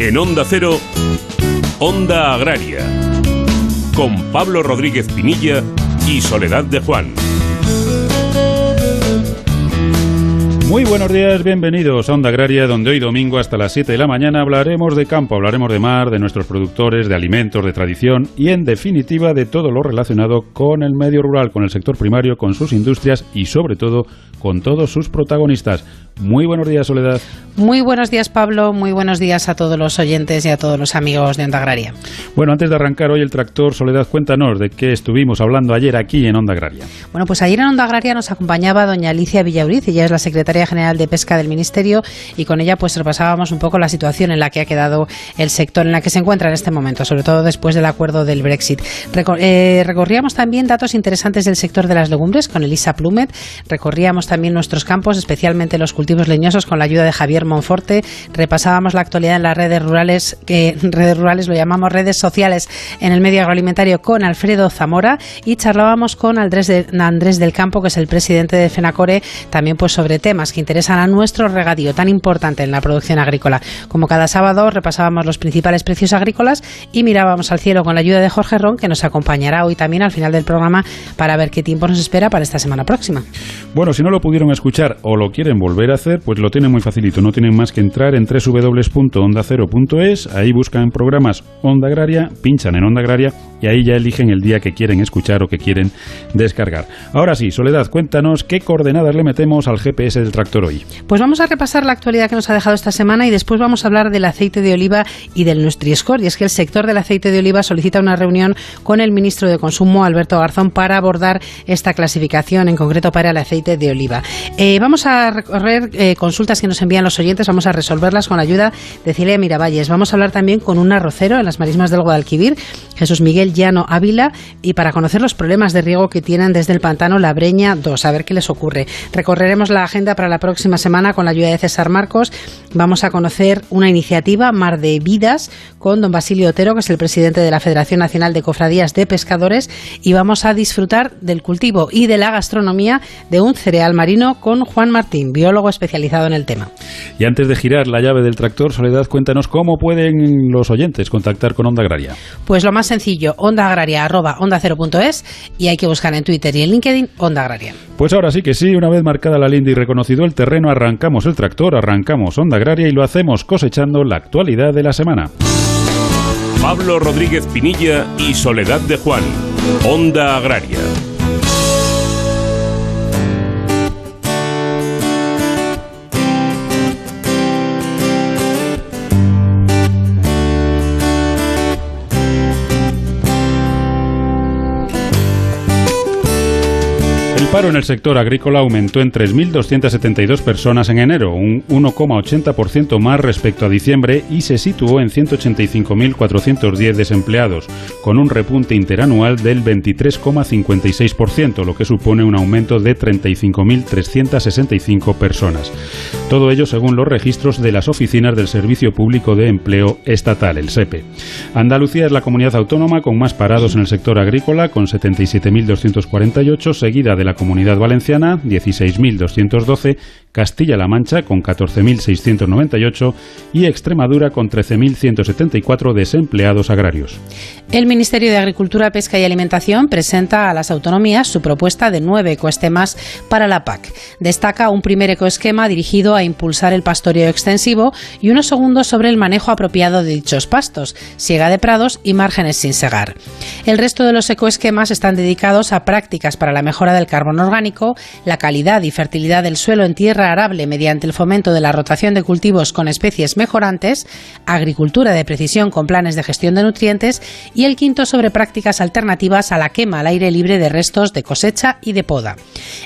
En Onda Cero, Onda Agraria, con Pablo Rodríguez Pinilla y Soledad de Juan. Muy buenos días, bienvenidos a Onda Agraria, donde hoy domingo hasta las 7 de la mañana hablaremos de campo, hablaremos de mar, de nuestros productores, de alimentos, de tradición y en definitiva de todo lo relacionado con el medio rural, con el sector primario, con sus industrias y sobre todo con todos sus protagonistas. Muy buenos días, Soledad. Muy buenos días, Pablo. Muy buenos días a todos los oyentes y a todos los amigos de Onda Agraria. Bueno, antes de arrancar hoy el tractor, Soledad, cuéntanos de qué estuvimos hablando ayer aquí en Onda Agraria. Bueno, pues ayer en Onda Agraria nos acompañaba doña Alicia Villauriz, ella es la secretaria general de Pesca del Ministerio, y con ella pues repasábamos un poco la situación en la que ha quedado el sector en la que se encuentra en este momento, sobre todo después del acuerdo del Brexit. Eh, recorríamos también datos interesantes del sector de las legumbres con Elisa Plumet, recorríamos también nuestros campos, especialmente los cultivos leñosos, con la ayuda de Javier Monforte. Repasábamos la actualidad en las redes rurales, que redes rurales lo llamamos redes sociales en el medio agroalimentario, con Alfredo Zamora y charlábamos con Andrés, Andrés del Campo, que es el presidente de FENACORE, también pues sobre temas que interesan a nuestro regadío tan importante en la producción agrícola. Como cada sábado repasábamos los principales precios agrícolas y mirábamos al cielo con la ayuda de Jorge Ron, que nos acompañará hoy también al final del programa para ver qué tiempo nos espera para esta semana próxima. Bueno, si no lo pudieron escuchar o lo quieren volver hacer, pues lo tienen muy facilito. No tienen más que entrar en www.ondacero.es, ahí buscan programas Onda Agraria, pinchan en Onda Agraria y ahí ya eligen el día que quieren escuchar o que quieren descargar. Ahora sí, Soledad, cuéntanos qué coordenadas le metemos al GPS del tractor hoy. Pues vamos a repasar la actualidad que nos ha dejado esta semana y después vamos a hablar del aceite de oliva y del Nutri-Score. Y es que el sector del aceite de oliva solicita una reunión con el ministro de Consumo, Alberto Garzón, para abordar esta clasificación, en concreto para el aceite de oliva. Eh, vamos a recorrer eh, consultas que nos envían los oyentes, vamos a resolverlas con la ayuda de Cilia Miravalles. Vamos a hablar también con un arrocero en las marismas del Guadalquivir, Jesús Miguel Llano Ávila, y para conocer los problemas de riego que tienen desde el pantano La Breña 2, a ver qué les ocurre. Recorreremos la agenda para la próxima semana con la ayuda de César Marcos. Vamos a conocer una iniciativa, Mar de Vidas, con don Basilio Otero, que es el presidente de la Federación Nacional de Cofradías de Pescadores, y vamos a disfrutar del cultivo y de la gastronomía de un cereal marino con Juan Martín, biólogo especializado en el tema. Y antes de girar la llave del tractor, Soledad, cuéntanos cómo pueden los oyentes contactar con Onda Agraria. Pues lo más sencillo, ondaagraria arroba onda y hay que buscar en Twitter y en LinkedIn Onda Agraria. Pues ahora sí que sí, una vez marcada la linda y reconocido el terreno, arrancamos el tractor, arrancamos Onda Agraria y lo hacemos cosechando la actualidad de la semana. Pablo Rodríguez Pinilla y Soledad de Juan, Onda Agraria. Paro en el sector agrícola aumentó en 3.272 personas en enero, un 1,80% más respecto a diciembre y se situó en 185.410 desempleados, con un repunte interanual del 23,56%, lo que supone un aumento de 35.365 personas. Todo ello según los registros de las oficinas del Servicio Público de Empleo Estatal, el SEPE. Andalucía es la comunidad autónoma con más parados en el sector agrícola, con 77.248, seguida de la Comunidad Valenciana 16.212, Castilla-La Mancha con 14.698 y Extremadura con 13.174 desempleados agrarios. El Ministerio de Agricultura, Pesca y Alimentación presenta a las autonomías su propuesta de nueve ecoesquemas para la PAC. Destaca un primer ecoesquema dirigido a impulsar el pastoreo extensivo y uno segundo sobre el manejo apropiado de dichos pastos, siega de prados y márgenes sin segar. El resto de los ecoesquemas están dedicados a prácticas para la mejora del carbono orgánico, la calidad y fertilidad del suelo en tierra arable mediante el fomento de la rotación de cultivos con especies mejorantes, agricultura de precisión con planes de gestión de nutrientes y el quinto sobre prácticas alternativas a la quema al aire libre de restos de cosecha y de poda.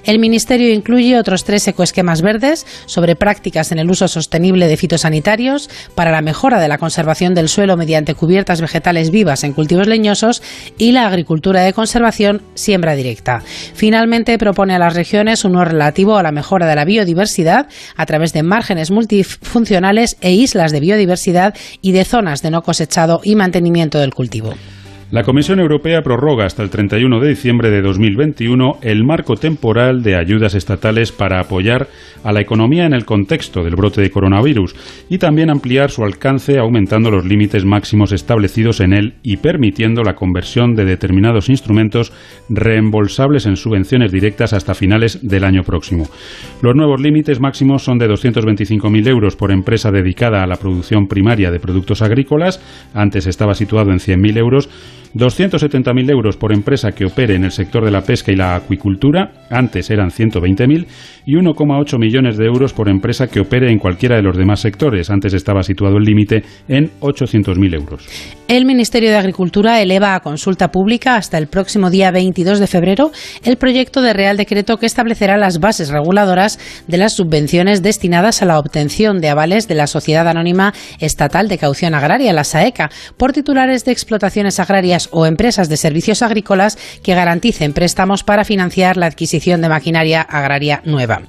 El Ministerio incluye otros tres ecoesquemas verdes sobre prácticas en el uso sostenible de fitosanitarios para la mejora de la conservación del suelo mediante cubiertas vegetales vivas en cultivos leñosos y la agricultura de conservación siembra directa. Finalmente, propone a las regiones uno relativo a la mejora de la biodiversidad a través de márgenes multifuncionales e islas de biodiversidad y de zonas de no cosechado y mantenimiento del cultivo. La Comisión Europea prorroga hasta el 31 de diciembre de 2021 el marco temporal de ayudas estatales para apoyar a la economía en el contexto del brote de coronavirus y también ampliar su alcance aumentando los límites máximos establecidos en él y permitiendo la conversión de determinados instrumentos reembolsables en subvenciones directas hasta finales del año próximo. Los nuevos límites máximos son de 225.000 euros por empresa dedicada a la producción primaria de productos agrícolas, antes estaba situado en 100.000 euros, 270.000 euros por empresa que opere en el sector de la pesca y la acuicultura, antes eran 120.000, y 1,8 millones de euros por empresa que opere en cualquiera de los demás sectores, antes estaba situado el límite en 800.000 euros. El Ministerio de Agricultura eleva a consulta pública hasta el próximo día 22 de febrero el proyecto de Real Decreto que establecerá las bases reguladoras de las subvenciones destinadas a la obtención de avales de la Sociedad Anónima Estatal de Caución Agraria, la SAECA, por titulares de explotaciones agrarias o empresas de servicios agrícolas que garanticen préstamos para financiar la adquisición de maquinaria agraria nueva.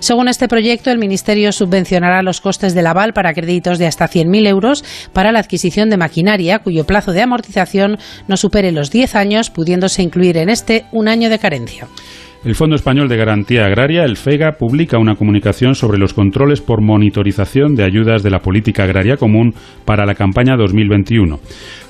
Según este proyecto, el Ministerio subvencionará los costes del aval para créditos de hasta 100.000 euros para la adquisición de maquinaria cuyo plazo de amortización no supere los 10 años, pudiéndose incluir en este un año de carencia. El Fondo Español de Garantía Agraria, el FEGA, publica una comunicación sobre los controles por monitorización de ayudas de la política agraria común para la campaña 2021.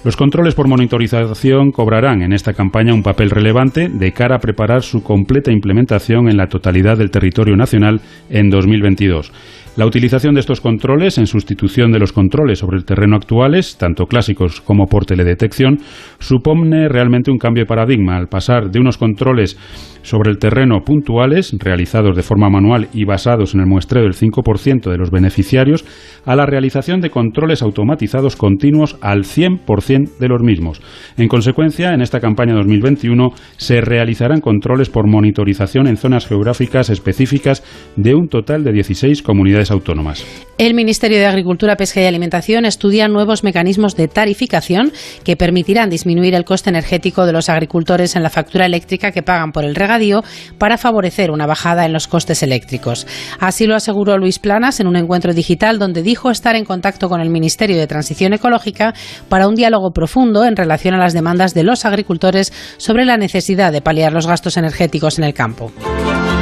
Los controles por monitorización cobrarán en esta campaña un papel relevante de cara a preparar su completa implementación en la totalidad del territorio nacional en 2022. La utilización de estos controles en sustitución de los controles sobre el terreno actuales, tanto clásicos como por teledetección, supone realmente un cambio de paradigma al pasar de unos controles sobre el terreno puntuales, realizados de forma manual y basados en el muestreo del 5% de los beneficiarios, a la realización de controles automatizados continuos al 100% de los mismos. En consecuencia, en esta campaña 2021 se realizarán controles por monitorización en zonas geográficas específicas de un total de 16 comunidades autónomas. El Ministerio de Agricultura, Pesca y Alimentación estudia nuevos mecanismos de tarificación que permitirán disminuir el coste energético de los agricultores en la factura eléctrica que pagan por el regadío para favorecer una bajada en los costes eléctricos. Así lo aseguró Luis Planas en un encuentro digital donde dijo estar en contacto con el Ministerio de Transición Ecológica para un diálogo profundo en relación a las demandas de los agricultores sobre la necesidad de paliar los gastos energéticos en el campo.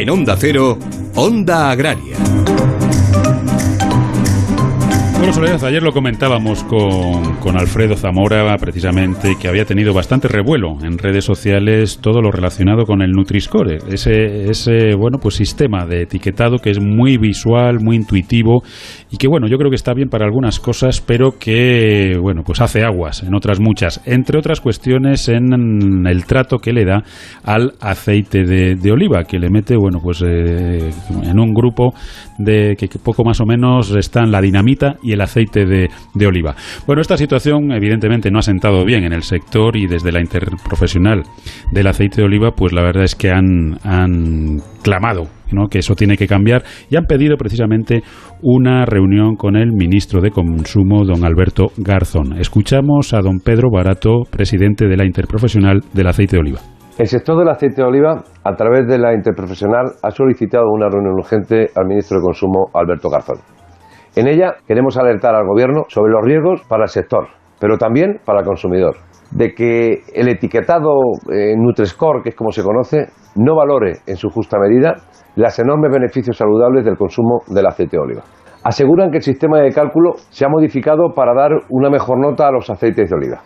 En Onda Cero, Onda Agraria. Bueno, Soledad, ayer lo comentábamos con, con, Alfredo Zamora, precisamente, que había tenido bastante revuelo en redes sociales todo lo relacionado con el Nutri-Score, ese, ese bueno, pues sistema de etiquetado que es muy visual, muy intuitivo y que, bueno, yo creo que está bien para algunas cosas, pero que, bueno, pues hace aguas en otras muchas, entre otras cuestiones en el trato que le da al aceite de, oliva, que le mete, bueno, pues eh, en un grupo de que, poco más o menos están la dinamita y el aceite de, oliva. Bueno, esta situación evidentemente no ha sentado bien en el sector y desde la interprofesional del aceite de oliva, pues la verdad es que han, han clamado ¿no? que eso tiene que cambiar y han pedido precisamente una reunión con el ministro de Consumo, don Alberto Garzón. Escuchamos a don Pedro Barato, presidente de la Interprofesional del Aceite de Oliva. El sector del aceite de oliva, a través de la Interprofesional, ha solicitado una reunión urgente al ministro de Consumo, Alberto Garzón. En ella queremos alertar al Gobierno sobre los riesgos para el sector, pero también para el consumidor, de que el etiquetado eh, Nutrescore, que es como se conoce, no valore en su justa medida los enormes beneficios saludables del consumo del aceite de oliva. Aseguran que el sistema de cálculo se ha modificado para dar una mejor nota a los aceites de oliva,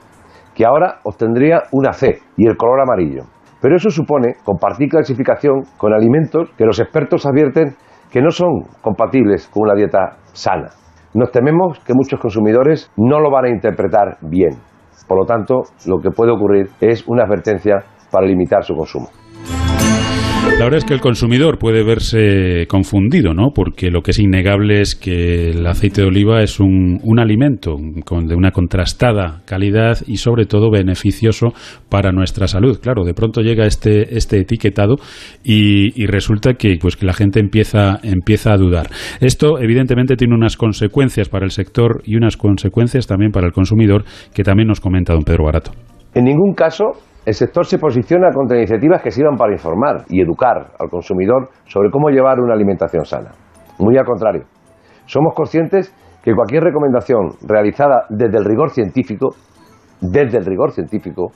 que ahora obtendría una C y el color amarillo. Pero eso supone compartir clasificación con alimentos que los expertos advierten que no son compatibles con una dieta sana. Nos tememos que muchos consumidores no lo van a interpretar bien. Por lo tanto, lo que puede ocurrir es una advertencia para limitar su consumo. La verdad es que el consumidor puede verse confundido, ¿no? Porque lo que es innegable es que el aceite de oliva es un, alimento con, de una contrastada calidad y sobre todo beneficioso para nuestra salud. Claro, de pronto llega este, este etiquetado y, resulta que, pues, que la gente empieza, empieza a dudar. Esto evidentemente tiene unas consecuencias para el sector y unas consecuencias también para el consumidor que también nos comenta don Pedro Barato. En ningún caso el sector se posiciona contra iniciativas que sirvan para informar y educar al consumidor sobre cómo llevar una alimentación sana. Muy al contrario, somos conscientes que cualquier recomendación realizada desde el rigor científico, desde el rigor científico,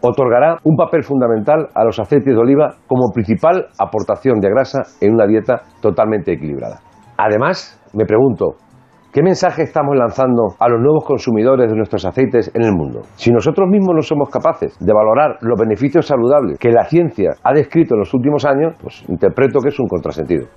otorgará un papel fundamental a los aceites de oliva como principal aportación de grasa en una dieta totalmente equilibrada. Además, me pregunto, ¿Qué mensaje estamos lanzando a los nuevos consumidores de nuestros aceites en el mundo? Si nosotros mismos no somos capaces de valorar los beneficios saludables que la ciencia ha descrito en los últimos años, pues interpreto que es un contrasentido.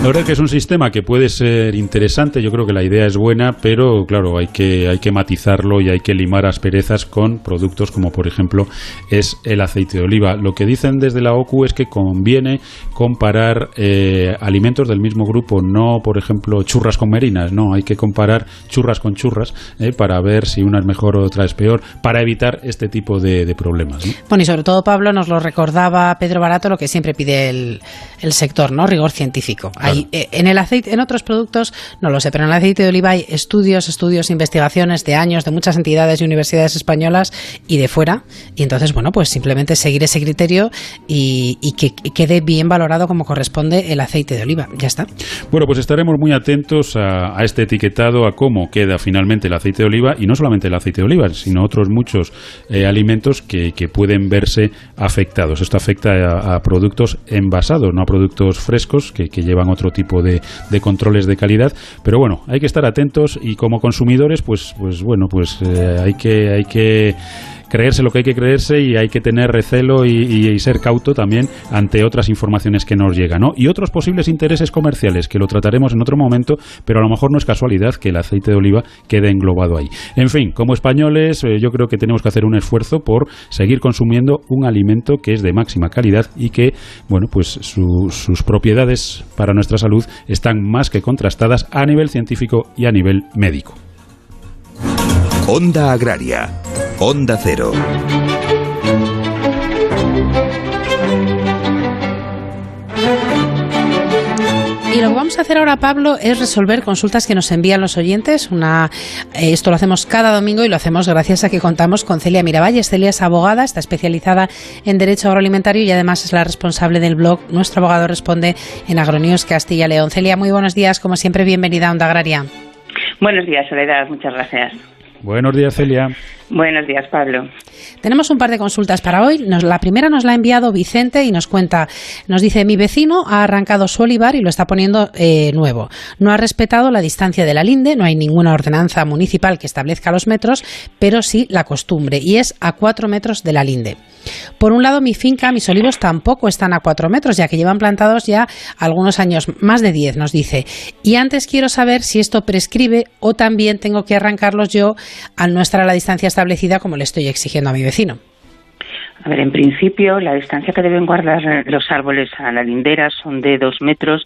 La verdad es que es un sistema que puede ser interesante, yo creo que la idea es buena, pero claro, hay que, hay que matizarlo y hay que limar asperezas con productos como por ejemplo es el aceite de oliva. Lo que dicen desde la OCU es que conviene comparar eh, alimentos del mismo grupo, no por ejemplo churras con merinas, no, hay que comparar churras con churras eh, para ver si una es mejor o otra es peor, para evitar este tipo de, problemas. Bueno, y sobre todo Pablo nos lo recordaba Pedro Barato, lo que siempre pide el, el sector, ¿no? Rigor científico. Eh, en el aceite, en otros productos no lo sé, pero en el aceite de oliva hay estudios, estudios, investigaciones de años de muchas entidades y universidades españolas y de fuera. Y entonces, bueno, pues simplemente seguir ese criterio y, que quede bien valorado como corresponde el aceite de oliva. Ya está. Bueno, pues estaremos muy atentos a, este etiquetado, a cómo queda finalmente el aceite de oliva y no solamente el aceite de oliva, sino otros muchos eh, alimentos que, pueden verse afectados. Esto afecta a, productos envasados, no a productos frescos que, que llevan otro tipo de, controles de calidad. Pero bueno, hay que estar atentos y como consumidores, pues, pues bueno, pues eh, hay que, hay que creerse lo que hay que creerse y hay que tener recelo y, ser cauto también ante otras informaciones que nos llegan, ¿no? Y otros posibles intereses comerciales que lo trataremos en otro momento, pero a lo mejor no es casualidad que el aceite de oliva quede englobado ahí. En fin, como españoles, eh, yo creo que tenemos que hacer un esfuerzo por seguir consumiendo un alimento que es de máxima calidad y que, bueno, pues sus propiedades para nuestra salud están más que contrastadas a nivel científico y a nivel médico. Onda Agraria Onda Cero. Y lo que vamos a hacer ahora, Pablo, es resolver consultas que nos envían los oyentes. Una, eh, esto lo hacemos cada domingo y lo hacemos gracias a que contamos con Celia Miravalles. Celia es abogada, está especializada en Derecho Agroalimentario y además es la responsable del blog Nuestro Abogado Responde en Agronews Castilla León. Celia, muy buenos días. Como siempre, bienvenida a Onda Agraria. Buenos días, Soledad. Muchas gracias. Buenos días, Celia. Buenos días, Pablo. Tenemos un par de consultas para hoy. la primera nos la ha enviado Vicente y nos cuenta, nos dice, mi vecino ha arrancado su olivar y lo está poniendo eh, nuevo. No ha respetado la distancia de la linde, no hay ninguna ordenanza municipal que establezca los metros, pero sí la costumbre, y es a cuatro metros de la linde. Por un lado, mi finca, mis olivos tampoco están a cuatro metros, ya que llevan plantados ya algunos años, más de diez, nos dice. Y antes quiero saber si esto prescribe o también tengo que arrancarlos yo al no estar a la distancia establecida como le estoy exigiendo a mi vecino. A ver, en principio, la distancia que deben guardar los árboles a la lindera son de dos metros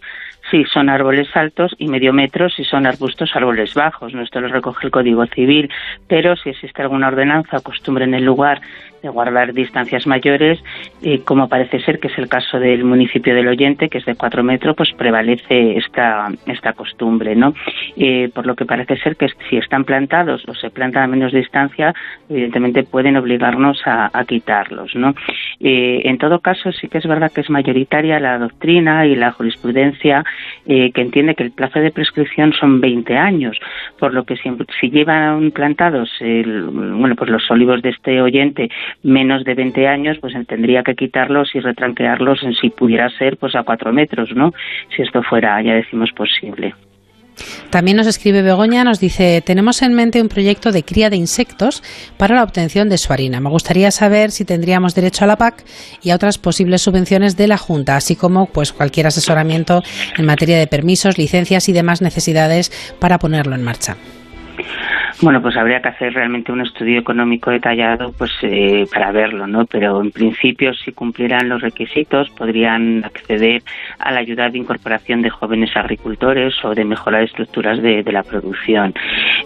si son árboles altos y medio metro si son arbustos árboles bajos. No esto lo recoge el Código Civil, pero si existe alguna ordenanza o costumbre en el lugar de guardar distancias mayores, eh, como parece ser que es el caso del municipio del Oyente, que es de cuatro metros, pues prevalece esta, esta costumbre, ¿no? Eh, por lo que parece ser que si están plantados o se plantan a menos distancia, evidentemente pueden obligarnos a, quitarlos, ¿no? Eh, en todo caso, sí que es verdad que es mayoritaria la doctrina y la jurisprudencia que entiende que el plazo de prescripción son 20 años, por lo que si, si llevan plantados bueno, pues los olivos de este oyente menos de 20 años, pues tendría que quitarlos y retranquearlos en si pudiera ser pues a cuatro metros, ¿no? Si esto fuera, ya decimos, posible. También nos escribe Begoña, nos dice, tenemos en mente un proyecto de cría de insectos para la obtención de su harina. Me gustaría saber si tendríamos derecho a la PAC y a otras posibles subvenciones de la Junta, así como pues cualquier asesoramiento en materia de permisos, licencias y demás necesidades para ponerlo en marcha. Bueno, pues habría que hacer realmente un estudio económico detallado pues eh, para verlo, ¿no? Pero en principio, si cumplieran los requisitos, podrían acceder a la ayuda de incorporación de jóvenes agricultores o de mejorar estructuras de, la producción.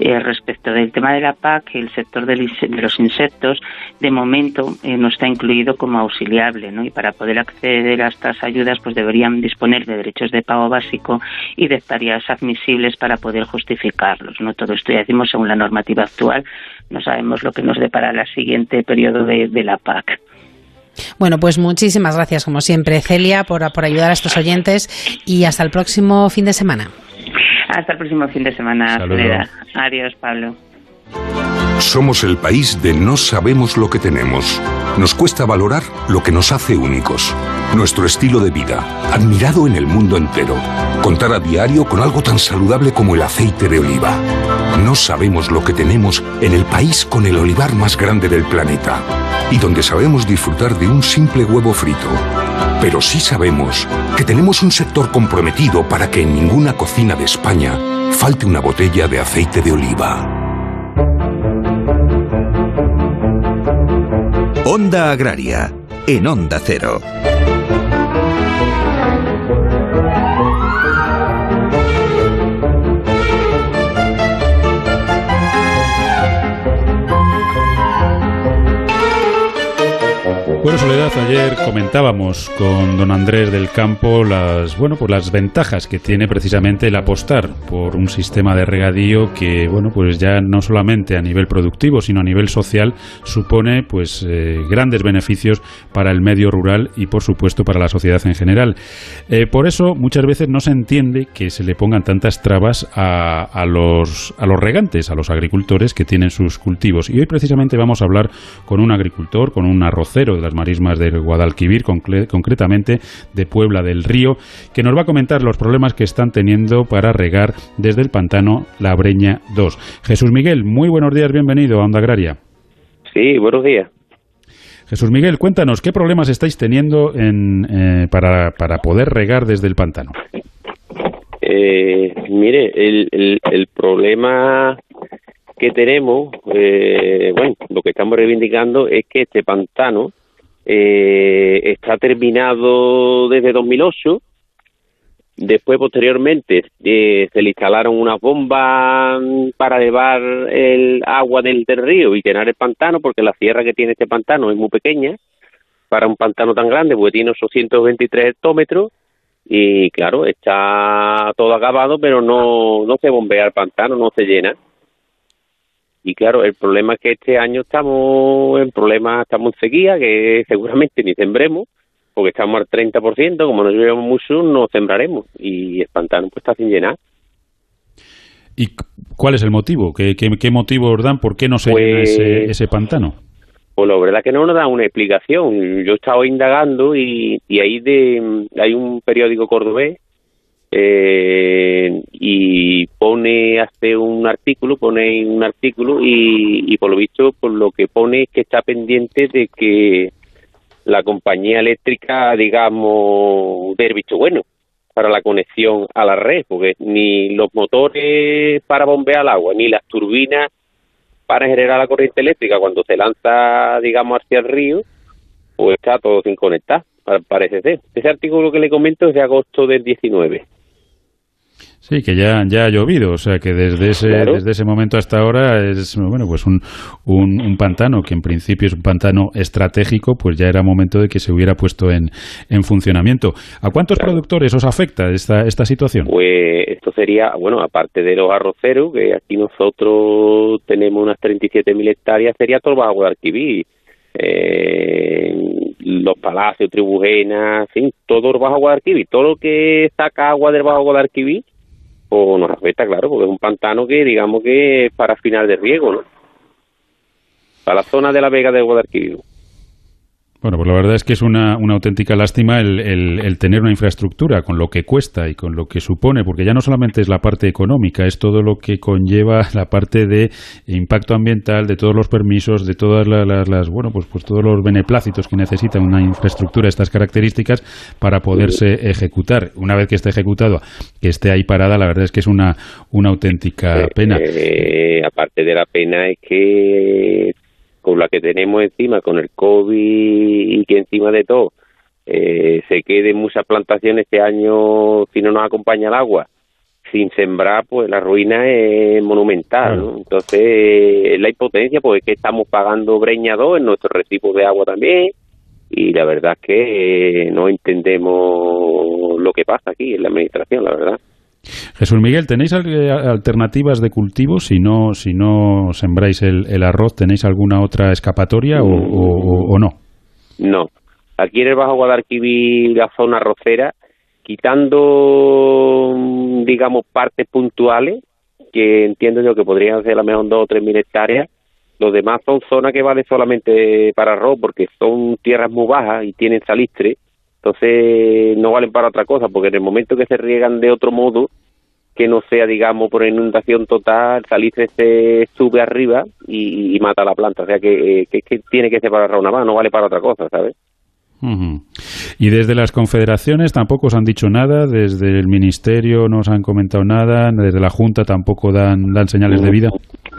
Eh, respecto del tema de la PAC, el sector de los insectos, de momento, eh, no está incluido como auxiliable, ¿no? Y para poder acceder a estas ayudas, pues deberían disponer de derechos de pago básico y de tareas admisibles para poder justificarlos, ¿no? Todo esto ya decimos según la norma normativa actual, no sabemos lo que nos depara el siguiente periodo de, la PAC. Bueno, pues muchísimas gracias, como siempre, Celia, por, por ayudar a estos oyentes y hasta el próximo fin de semana. Hasta el próximo fin de semana, Adiós, Pablo. Somos el país de no sabemos lo que tenemos. Nos cuesta valorar lo que nos hace únicos. Nuestro estilo de vida, admirado en el mundo entero. Contar a diario con algo tan saludable como el aceite de oliva. No sabemos lo que tenemos en el país con el olivar más grande del planeta y donde sabemos disfrutar de un simple huevo frito. Pero sí sabemos que tenemos un sector comprometido para que en ninguna cocina de España falte una botella de aceite de oliva. Onda Agraria, en Onda Cero. Bueno, Soledad, ayer comentábamos con don Andrés del Campo las, bueno, pues las ventajas que tiene precisamente el apostar por un sistema de regadío que, bueno, pues ya no solamente a nivel productivo, sino a nivel social supone pues eh, grandes beneficios para el medio rural y por supuesto para la sociedad en general. Eh, por eso muchas veces no se entiende que se le pongan tantas trabas a, a, los, a los regantes, a los agricultores que tienen sus cultivos. Y hoy precisamente vamos a hablar con un agricultor, con un arrocero de marismas del Guadalquivir, concretamente de Puebla del Río, que nos va a comentar los problemas que están teniendo para regar desde el pantano La Breña 2. Jesús Miguel, muy buenos días, bienvenido a Onda Agraria. Sí, buenos días. Jesús Miguel, cuéntanos, ¿qué problemas estáis teniendo en, eh, para, para poder regar desde el pantano? Eh, mire, el, el, el problema que tenemos, eh, bueno, lo que estamos reivindicando es que este pantano eh, está terminado desde 2008. Después, posteriormente, eh, se le instalaron unas bombas para llevar el agua del, río y llenar el pantano, porque la sierra que tiene este pantano es muy pequeña para un pantano tan grande, porque tiene 823 hectómetros y claro, está todo acabado, pero no, no se bombea el pantano, no se llena. Y claro, el problema es que este año estamos en problemas, estamos en sequía, que seguramente ni sembremos, porque estamos al 30%, como no llevamos mucho, no sembraremos. Y el pantano pues está sin llenar. ¿Y cuál es el motivo? ¿Qué, qué, motivo os dan? ¿Por qué no se llena ese, pues ese pantano? Pues la verdad que no nos da una explicación. Yo he estado indagando y, y ahí de, hay un periódico cordobés eh, y pone, hace un artículo, pone un artículo y, por lo visto, por lo que pone es que está pendiente de que la compañía eléctrica, digamos, dé el visto bueno para la conexión a la red, porque ni los motores para bombear el agua, ni las turbinas para generar la corriente eléctrica cuando se lanza, digamos, hacia el río, pues está todo sin conectar, parece ser. Ese artículo que le comento es de agosto del 19. Sí, que ya, ya ha llovido, o sea que desde ese, desde ese momento hasta ahora es bueno pues un, un, pantano que en principio es un pantano estratégico, pues ya era momento de que se hubiera puesto en, en funcionamiento. ¿A cuántos productores os afecta esta, esta situación? Pues esto sería, bueno, aparte de los arroceros, que aquí nosotros tenemos unas 37.000 hectáreas, sería todo el Bajo Guadalquivir, eh, los palacios, Tribujena, en todo el Bajo Guadalquivir, todo lo que saca agua del Bajo Guadalquivir o nos afecta, claro, porque es un pantano que digamos que para final de riego, ¿no? Para la zona de la Vega de Guadalquivir. Bueno, pues la verdad es que es una, una auténtica lástima el, el, tener una infraestructura con lo que cuesta y con lo que supone, porque ya no solamente es la parte económica, es todo lo que conlleva la parte de impacto ambiental, de todos los permisos, de todas las, bueno, pues, pues todos los beneplácitos que necesita una infraestructura de estas características para poderse ejecutar. Una vez que esté ejecutado, que esté ahí parada, la verdad es que es una, una auténtica eh, pena. Eh, aparte de la pena es que con la que tenemos encima, con el COVID y que encima de todo eh, se queden muchas plantaciones este año si no nos acompaña el agua sin sembrar, pues la ruina es monumental, ¿no? Entonces, la impotencia, pues es que estamos pagando breñado en nuestros recibos de agua también, y la verdad es que eh, no entendemos lo que pasa aquí en la administración, la verdad. Jesús Miguel, ¿tenéis eh, alternativas de cultivo? Si no, si no sembráis el, arroz, ¿tenéis alguna otra escapatoria o, no? No. Aquí en el Bajo Guadalquivir, la zona arrocera, quitando, digamos, partes puntuales, que entiendo yo que podrían ser a lo mejor dos o tres mil hectáreas, los demás son zonas que valen solamente para arroz, porque son tierras muy bajas y tienen salistre, entonces no valen para otra cosa, porque en el momento que se riegan de otro modo, que no sea, digamos, por inundación total, salitre se sube arriba y, mata la planta. O sea, que, que, que tiene que ser para una más, no vale para otra cosa, ¿sabes? Y desde las confederaciones tampoco os han dicho nada, desde el ministerio no os han comentado nada, desde la Junta tampoco dan, dan señales de vida.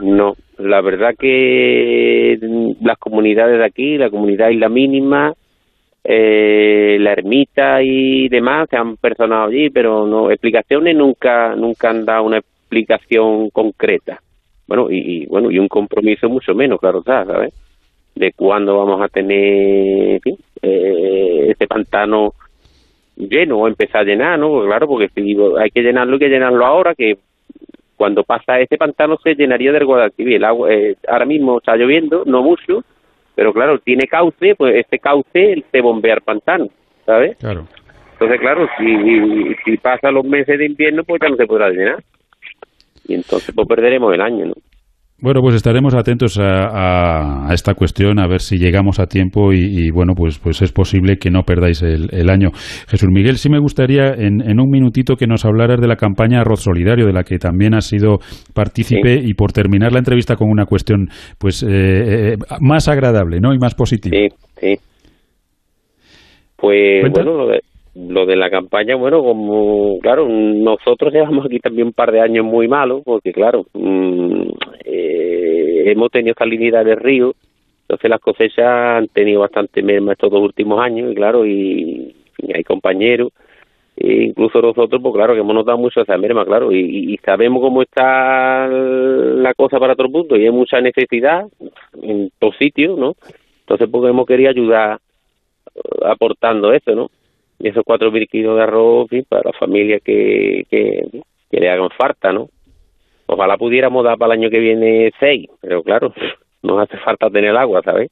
No, la verdad que las comunidades de aquí, la comunidad Isla Mínima, eh, la ermita y demás se han personado allí, pero no explicaciones nunca nunca han dado una explicación concreta. Bueno, y, bueno, y un compromiso mucho menos, claro ¿sabes? De cuándo vamos a tener, eh, este pantano lleno o empezar a llenar, ¿no? Claro, porque si hay que llenarlo, hay que llenarlo ahora, que cuando pasa este pantano se llenaría del Guadalquivir. El agua, eh, ahora mismo está lloviendo, no mucho, pero claro, tiene cauce, pues este cauce se bombea el pantano, ¿sabes? Claro. Entonces, claro, si, si pasa los meses de invierno, pues ya no se podrá llenar. Y entonces, pues perderemos el año, ¿no? Bueno, pues estaremos atentos a, esta cuestión, a ver si llegamos a tiempo y, bueno, pues, pues es posible que no perdáis el, año. Jesús Miguel, sí me gustaría en, un minutito que nos hablaras de la campaña Arroz Solidario, de la que también has sido partícipe y por terminar la entrevista con una cuestión pues eh, eh, más agradable, ¿no? Y más positiva. Sí, sí. Pues bueno, lo de, lo de la campaña, bueno, como, claro, nosotros llevamos aquí también un par de años muy malos, porque claro, mm, eh, hemos tenido salinidad del río, entonces las cosechas han tenido bastante merma estos dos últimos años, y claro, y, hay compañeros, e incluso nosotros, pues claro, que hemos notado mucho esa merma, claro, y, sabemos cómo está la cosa para otro punto, y hay mucha necesidad en todos sitios, ¿no? Entonces, pues hemos querido ayudar eh, aportando eso, ¿no? Y esos cuatro mil kilos de arroz para las familias que, que, que, le hagan falta, ¿no? Ojalá pudiéramos dar para el año que viene seis, pero claro, nos hace falta tener agua, ¿sabes?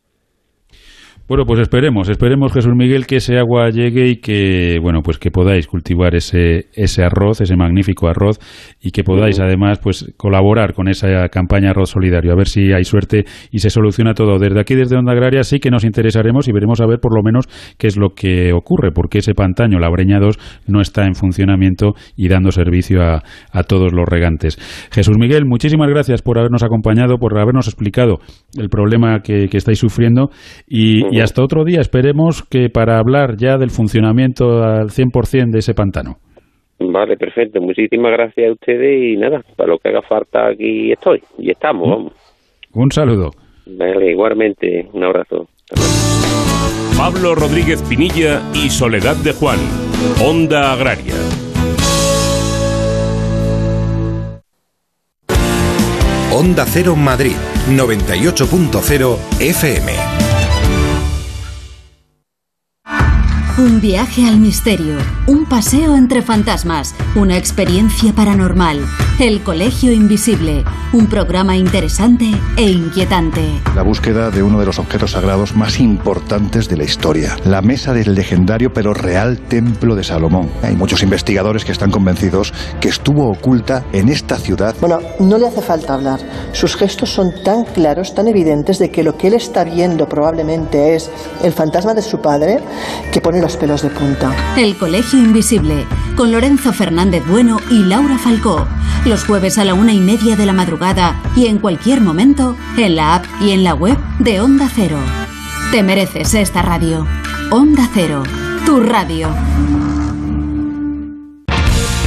Bueno, pues esperemos, esperemos Jesús Miguel que ese agua llegue y que, bueno, pues que podáis cultivar ese, ese arroz, ese magnífico arroz y que podáis además pues colaborar con esa campaña Arroz Solidario, a ver si hay suerte y se soluciona todo. Desde aquí, desde Onda Agraria, sí que nos interesaremos y veremos a ver por lo menos qué es lo que ocurre, porque ese pantaño, la Breña 2, no está en funcionamiento y dando servicio a, a todos los regantes. Jesús Miguel, muchísimas gracias por habernos acompañado, por habernos explicado el problema que, que estáis sufriendo y y hasta otro día esperemos que para hablar ya del funcionamiento al 100% de ese pantano. Vale, perfecto. Muchísimas gracias a ustedes y nada, para lo que haga falta aquí estoy y estamos, vamos. Un saludo. Vale, igualmente, un abrazo. Pablo Rodríguez Pinilla y Soledad de Juan, Onda Agraria. Onda Cero Madrid, 98.0 FM. Un viaje al misterio, un paseo entre fantasmas, una experiencia paranormal. El Colegio Invisible, un programa interesante e inquietante. La búsqueda de uno de los objetos sagrados más importantes de la historia, la mesa del legendario pero real Templo de Salomón. Hay muchos investigadores que están convencidos que estuvo oculta en esta ciudad. Bueno, no le hace falta hablar. Sus gestos son tan claros, tan evidentes de que lo que él está viendo probablemente es el fantasma de su padre que pone los pelos de punta. El Colegio Invisible, con Lorenzo Fernández Bueno y Laura Falcó. Los jueves a la una y media de la madrugada y en cualquier momento en la app y en la web de Onda Cero. Te mereces esta radio. Onda Cero, tu radio.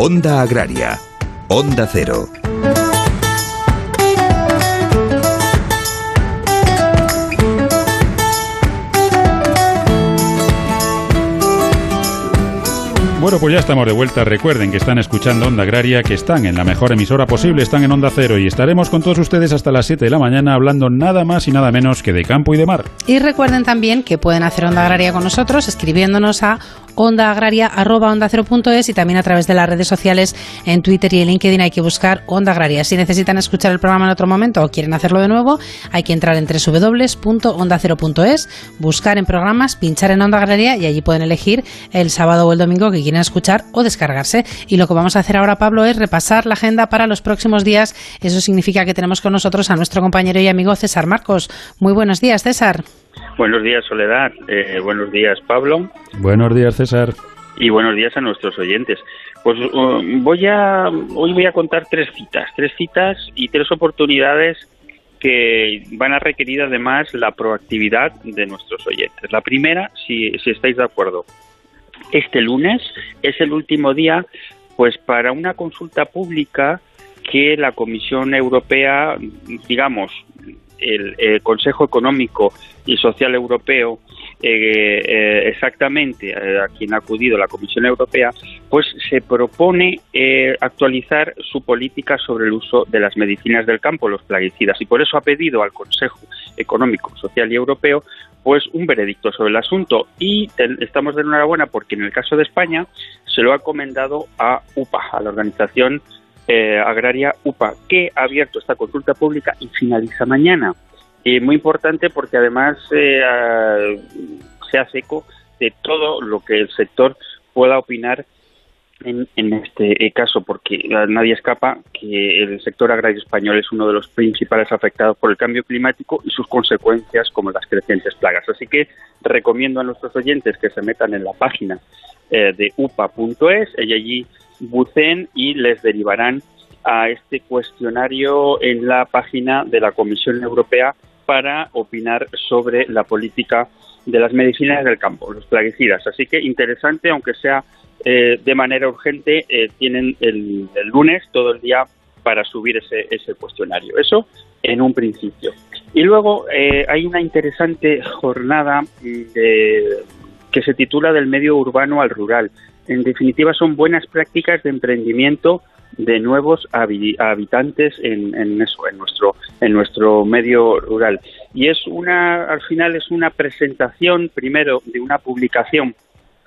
Onda Agraria. Onda Cero. Bueno, pues ya estamos de vuelta. Recuerden que están escuchando Onda Agraria, que están en la mejor emisora posible, están en Onda Cero y estaremos con todos ustedes hasta las 7 de la mañana hablando nada más y nada menos que de campo y de mar. Y recuerden también que pueden hacer Onda Agraria con nosotros escribiéndonos a ondaagraria.es y también a través de las redes sociales en Twitter y en LinkedIn hay que buscar Onda Agraria. Si necesitan escuchar el programa en otro momento o quieren hacerlo de nuevo, hay que entrar en www.ondacero.es, buscar en programas, pinchar en Onda Agraria y allí pueden elegir el sábado o el domingo que quieren escuchar o descargarse. Y lo que vamos a hacer ahora, Pablo, es repasar la agenda para los próximos días. Eso significa que tenemos con nosotros a nuestro compañero y amigo César Marcos. Muy buenos días, César. Buenos días, Soledad. Eh, buenos días, Pablo. Buenos días, César. Y buenos días a nuestros oyentes. Pues uh, voy a hoy voy a contar tres citas, tres citas y tres oportunidades que van a requerir además la proactividad de nuestros oyentes. La primera, si, si estáis de acuerdo, este lunes es el último día pues para una consulta pública que la Comisión Europea, digamos, el, Consejo Económico y Social Europeo, eh, eh, exactamente eh, a quien ha acudido la Comisión Europea, pues se propone actualizar su política sobre el uso de las medicinas del campo, los plaguicidas, y por eso ha pedido al Consejo Económico, Social y Europeo pues un veredicto sobre el asunto. Y estamos de enhorabuena porque en el caso de España se lo ha encomendado a UPA, a la organización eh, agraria UPA, que ha abierto esta consulta pública y finaliza mañana. Y muy importante porque además eh, se hace eco de todo lo que el sector pueda opinar en, este eh, caso, porque nadie escapa que el sector agrario español es uno de los principales afectados por el cambio climático y sus consecuencias como las crecientes plagas. Así que recomiendo a nuestros oyentes que se metan en la página de upa.es y allí bucen y les derivarán a este cuestionario en la página de la Comisión Europea para opinar sobre la política de las medicinas del campo, los plaguicidas. Así que interesante, aunque sea eh, de manera urgente, eh, tienen el, lunes todo el día para subir ese, ese cuestionario. Eso en un principio. Y luego eh, hay una interesante jornada que se titula Del medio urbano al rural en definitiva son buenas prácticas de emprendimiento de nuevos habitantes en, eso, en nuestro en nuestro medio rural. Y es una al final es una presentación primero de una publicación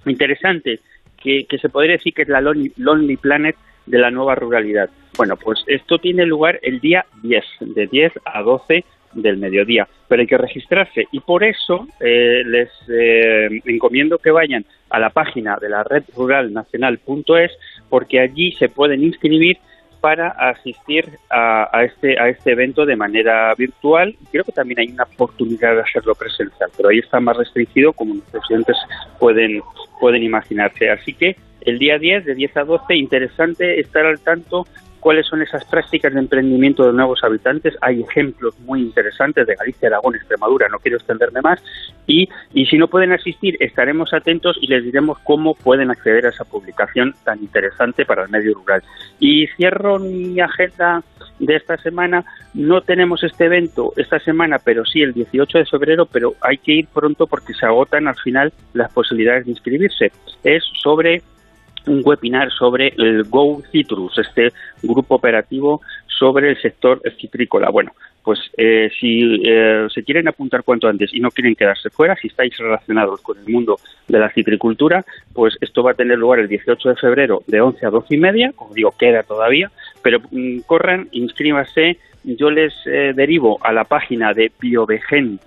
interesante que, se podría decir que es la Lonely, Planet de la nueva ruralidad. Bueno, pues esto tiene lugar el día 10, de 10 a 12 del mediodía, pero hay que registrarse y por eso eh, les eh, encomiendo que vayan a la página de la red rural nacional.es porque allí se pueden inscribir para asistir a, este a este evento de manera virtual. Creo que también hay una oportunidad de hacerlo presencial, pero ahí está más restringido como nuestros estudiantes pueden pueden imaginarse. Así que el día 10, de 10 a 12, interesante estar al tanto cuáles son esas prácticas de emprendimiento de nuevos habitantes. Hay ejemplos muy interesantes de Galicia, Aragón, Extremadura, no quiero extenderme más. Y, y si no pueden asistir, estaremos atentos y les diremos cómo pueden acceder a esa publicación tan interesante para el medio rural. Y cierro mi agenda de esta semana. No tenemos este evento esta semana, pero sí el 18 de febrero, pero hay que ir pronto porque se agotan al final las posibilidades de inscribirse. Es sobre un webinar sobre el Go Citrus, este grupo operativo sobre el sector citrícola. Bueno, pues eh, si eh, se quieren apuntar cuanto antes y no quieren quedarse fuera, si estáis relacionados con el mundo de la citricultura, pues esto va a tener lugar el 18 de febrero de 11 a 12 y media, como digo, queda todavía, pero mm, corran, inscríbase, yo les eh, derivo a la página de Biovegen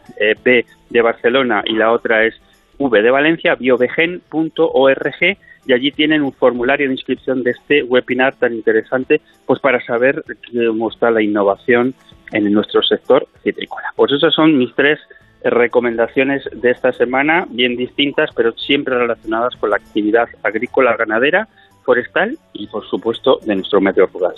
B de Barcelona y la otra es V de Valencia, biovegen.org y allí tienen un formulario de inscripción de este webinar tan interesante, pues para saber cómo está la innovación en nuestro sector citrícola. Pues esas son mis tres recomendaciones de esta semana, bien distintas, pero siempre relacionadas con la actividad agrícola, ganadera, forestal y, por supuesto, de nuestro medio rural.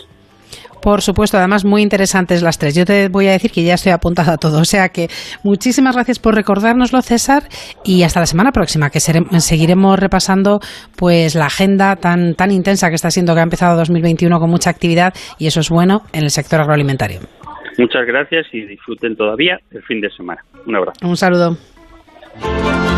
Por supuesto, además muy interesantes las tres. Yo te voy a decir que ya estoy apuntada a todo. O sea que muchísimas gracias por recordárnoslo, César, y hasta la semana próxima, que seguiremos repasando pues la agenda tan, tan intensa que está siendo que ha empezado 2021 con mucha actividad y eso es bueno en el sector agroalimentario. Muchas gracias y disfruten todavía el fin de semana. Un abrazo. Un saludo.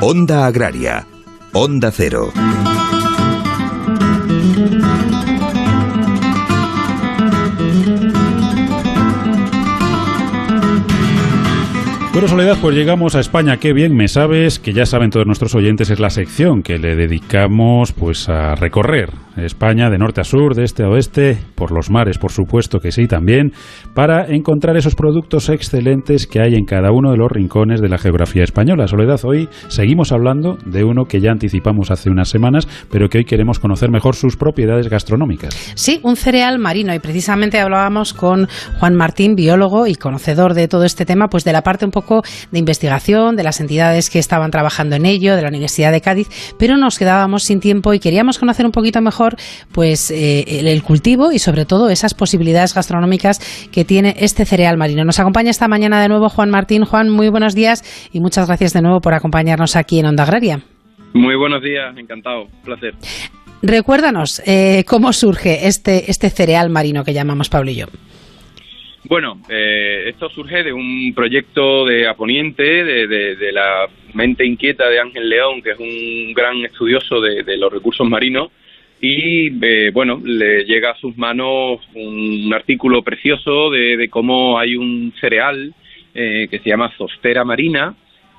Onda Agraria. Onda Cero. Bueno, Soledad, pues llegamos a España. Qué bien me sabes, que ya saben todos nuestros oyentes, es la sección que le dedicamos pues a recorrer España de norte a sur, de este a oeste, por los mares, por supuesto que sí también, para encontrar esos productos excelentes que hay en cada uno de los rincones de la geografía española. Soledad, hoy seguimos hablando de uno que ya anticipamos hace unas semanas, pero que hoy queremos conocer mejor sus propiedades gastronómicas. Sí, un cereal marino y precisamente hablábamos con Juan Martín, biólogo y conocedor de todo este tema, pues de la parte un poco de investigación, de las entidades que estaban trabajando en ello, de la Universidad de Cádiz, pero nos quedábamos sin tiempo y queríamos conocer un poquito mejor pues eh, el, cultivo y sobre todo esas posibilidades gastronómicas que tiene este cereal marino. Nos acompaña esta mañana de nuevo Juan Martín. Juan, muy buenos días y muchas gracias de nuevo por acompañarnos aquí en Onda Agraria. Muy buenos días, encantado, placer. Recuérdanos eh, cómo surge este, este cereal marino que llamamos Pablo y yo. Bueno, eh, esto surge de un proyecto de Aponiente, de, la mente inquieta de Ángel León, que es un gran estudioso de, los recursos marinos, y eh, bueno, le llega a sus manos un, artículo precioso de, cómo hay un cereal eh, que se llama zostera marina,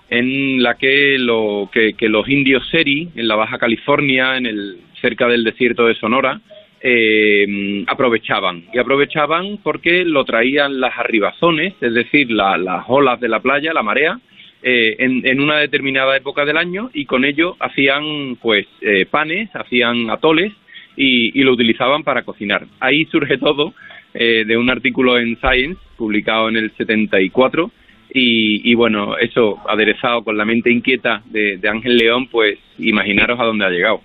en la que, lo, que, los indios seri, en la Baja California, en el, cerca del desierto de Sonora, eh, aprovechaban. Y aprovechaban porque lo traían las arribazones, es decir, las olas de la playa, la marea, eh, en, una determinada época del año y con ello hacían pues eh, panes, hacían atoles y, lo utilizaban para cocinar. Ahí surge todo eh, de un artículo en Science publicado en el 74 y, y bueno, eso aderezado con la mente inquieta de, de Ángel León, pues imaginaros a dónde ha llegado.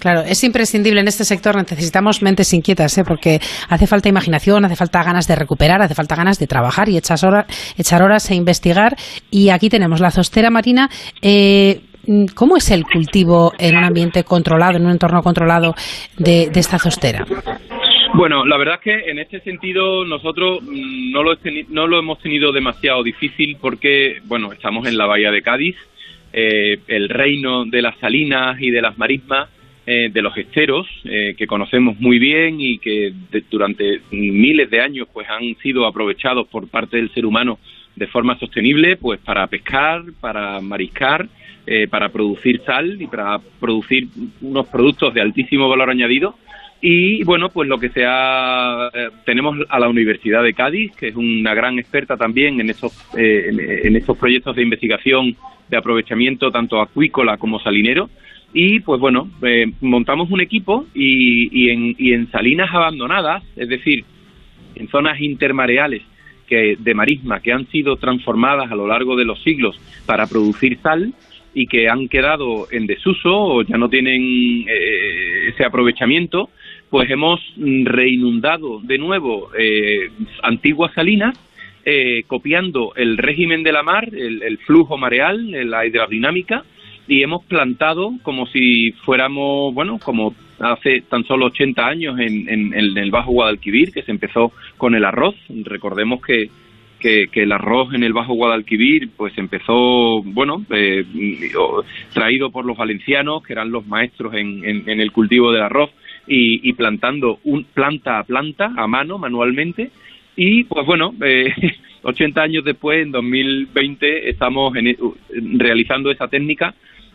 Claro, es imprescindible en este sector, necesitamos mentes inquietas, ¿eh? porque hace falta imaginación, hace falta ganas de recuperar, hace falta ganas de trabajar y echar horas, echar horas e investigar. Y aquí tenemos la zostera marina. Eh, mm, ¿cómo es el cultivo en un ambiente controlado, en un entorno controlado de, esta zostera? Bueno, la verdad es que en este sentido nosotros mm, no lo, hemos tenido demasiado difícil porque, bueno, estamos en la bahía de Cádiz, eh, el reino de las salinas y de las marismas, eh, de los esteros, eh, que conocemos muy bien y que durante miles de años pues han sido aprovechados por parte del ser humano de forma sostenible, pues para pescar, para mariscar, para producir sal y para producir unos productos de altísimo valor añadido y bueno, pues lo que sea, eh, tenemos a la Universidad de Cádiz, que es una gran experta también en esos, eh, en, estos proyectos de investigación de aprovechamiento tanto acuícola como salinero. Y pues bueno, eh, montamos un equipo y, en, y en salinas abandonadas, es decir, en zonas intermareales que, de marisma que han sido transformadas a lo largo de los siglos para producir sal, y que han quedado en desuso o ya no tienen ese aprovechamiento, pues hemos reinundado de nuevo eh, antiguas salinas, eh, copiando el régimen de la mar, el, flujo mareal, la hidrodinámica, y hemos plantado como si fuéramos, bueno, como hace tan solo 80 años en, el Bajo Guadalquivir, que se empezó con el arroz. Recordemos que, que, el arroz en el Bajo Guadalquivir pues empezó, bueno, eh, traído por los valencianos, que eran los maestros en, en el cultivo del arroz, y, plantando un, planta a planta, a mano, manualmente. Y pues bueno, eh, 80 años después, en 2020, estamos en, realizando esa técnica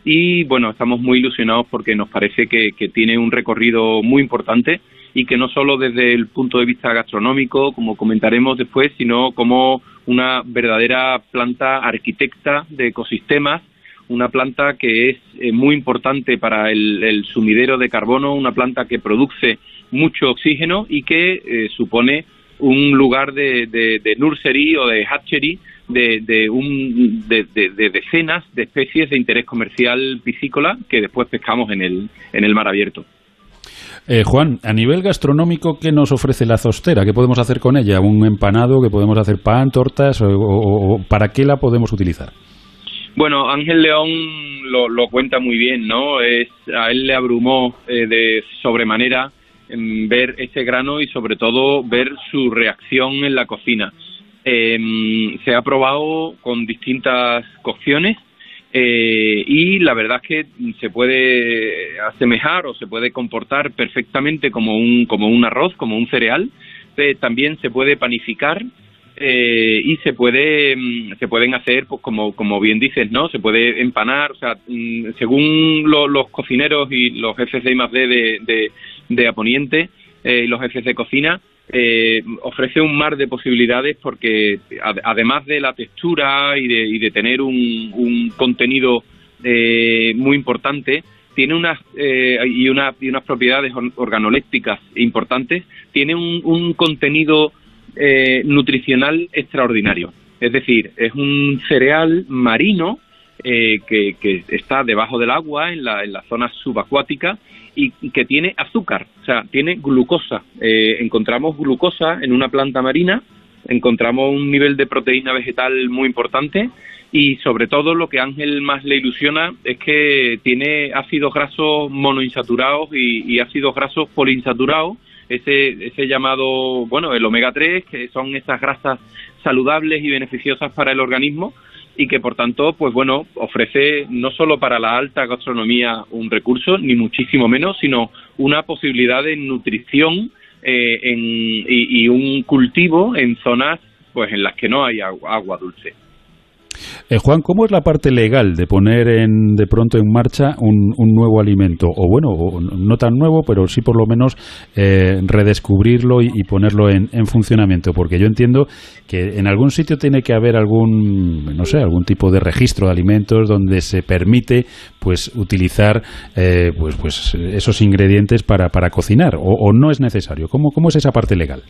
y bueno, estamos muy ilusionados porque nos parece que, que, tiene un recorrido muy importante y que no solo desde el punto de vista gastronómico, como comentaremos después, sino como una verdadera planta arquitecta de ecosistemas una planta que es eh, muy importante para el, sumidero de carbono, una planta que produce mucho oxígeno y que eh, supone un lugar de, de, nursery o de hatchery de, de, un, de, decenas de especies de interés comercial piscícola que después pescamos en el, en el mar abierto. Eh, Juan, a nivel gastronómico, ¿qué nos ofrece la zostera? ¿Qué podemos hacer con ella? ¿Un empanado? ¿Qué podemos hacer pan, tortas? o para qué la podemos utilizar? Bueno, Ángel León lo, cuenta muy bien, ¿no? Es, a él le abrumó eh, de sobremanera ver ese grano y sobre todo ver su reacción en la cocina. Em, se ha probado con distintas cocciones eh, y la verdad es que se puede asemejar o se puede comportar perfectamente como un, como un arroz, como un cereal. Eh, también se puede panificar eh, y se puede mm, se pueden hacer pues como como bien dices no se puede empanar o sea mm, según los cocineros y los jefes de I+D de, de, de Aponiente eh, y los jefes de cocina eh, ofrece un mar de posibilidades porque además de la textura y de, y de tener un, un contenido muy importante tiene unas y, una, y unas propiedades organolépticas importantes tiene un, un contenido eh, nutricional extraordinario. Es decir, es un cereal marino eh, que, está debajo del agua, en la, en la zona subacuática, y que tiene azúcar, o sea, tiene glucosa. Eh, encontramos glucosa en una planta marina, encontramos un nivel de proteína vegetal muy importante y sobre todo lo que Ángel más le ilusiona es que tiene ácidos grasos monoinsaturados y, y ácidos grasos poliinsaturados ese, ese llamado, bueno, el omega 3, que son esas grasas saludables y beneficiosas para el organismo y que por tanto, pues bueno, ofrece no solo para la alta gastronomía un recurso, ni muchísimo menos, sino una posibilidad de nutrición eh, en, y, un cultivo en zonas pues en las que no hay agua dulce. Eh, Juan, ¿cómo es la parte legal de poner en, de pronto en marcha un, nuevo alimento? O bueno, no tan nuevo, pero sí por lo menos eh, redescubrirlo y, ponerlo en, funcionamiento. Porque yo entiendo que en algún sitio tiene que haber algún, no sé, algún tipo de registro de alimentos donde se permite pues utilizar eh, pues, pues esos ingredientes para, para cocinar. O, no es necesario? ¿Cómo, ¿Cómo es esa parte legal?